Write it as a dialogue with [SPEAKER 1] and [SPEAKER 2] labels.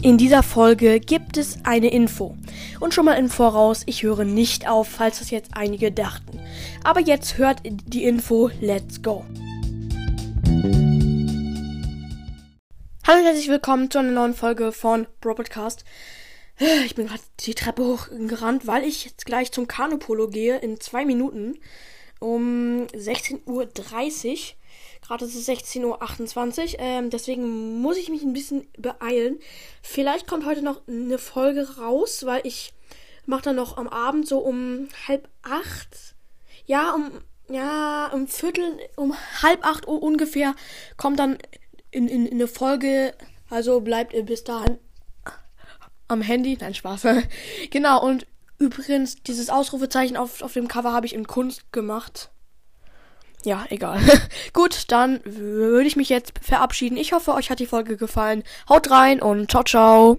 [SPEAKER 1] In dieser Folge gibt es eine Info. Und schon mal im Voraus, ich höre nicht auf, falls das jetzt einige dachten. Aber jetzt hört die Info, let's go. Hallo und herzlich willkommen zu einer neuen Folge von Bro Podcast. Ich bin gerade die Treppe hochgerannt, weil ich jetzt gleich zum Kanupolo gehe in zwei Minuten um 16.30 Uhr. Gerade ist es 16.28 Uhr. Ähm, deswegen muss ich mich ein bisschen beeilen. Vielleicht kommt heute noch eine Folge raus, weil ich mache dann noch am Abend so um halb acht. Ja, um ja, um Viertel, um halb acht Uhr ungefähr kommt dann in, in, in eine Folge. Also bleibt ihr bis dahin am Handy. Nein, Spaß. genau, und übrigens, dieses Ausrufezeichen auf, auf dem Cover habe ich in Kunst gemacht. Ja, egal. Gut, dann würde ich mich jetzt verabschieden. Ich hoffe, euch hat die Folge gefallen. Haut rein und ciao, ciao.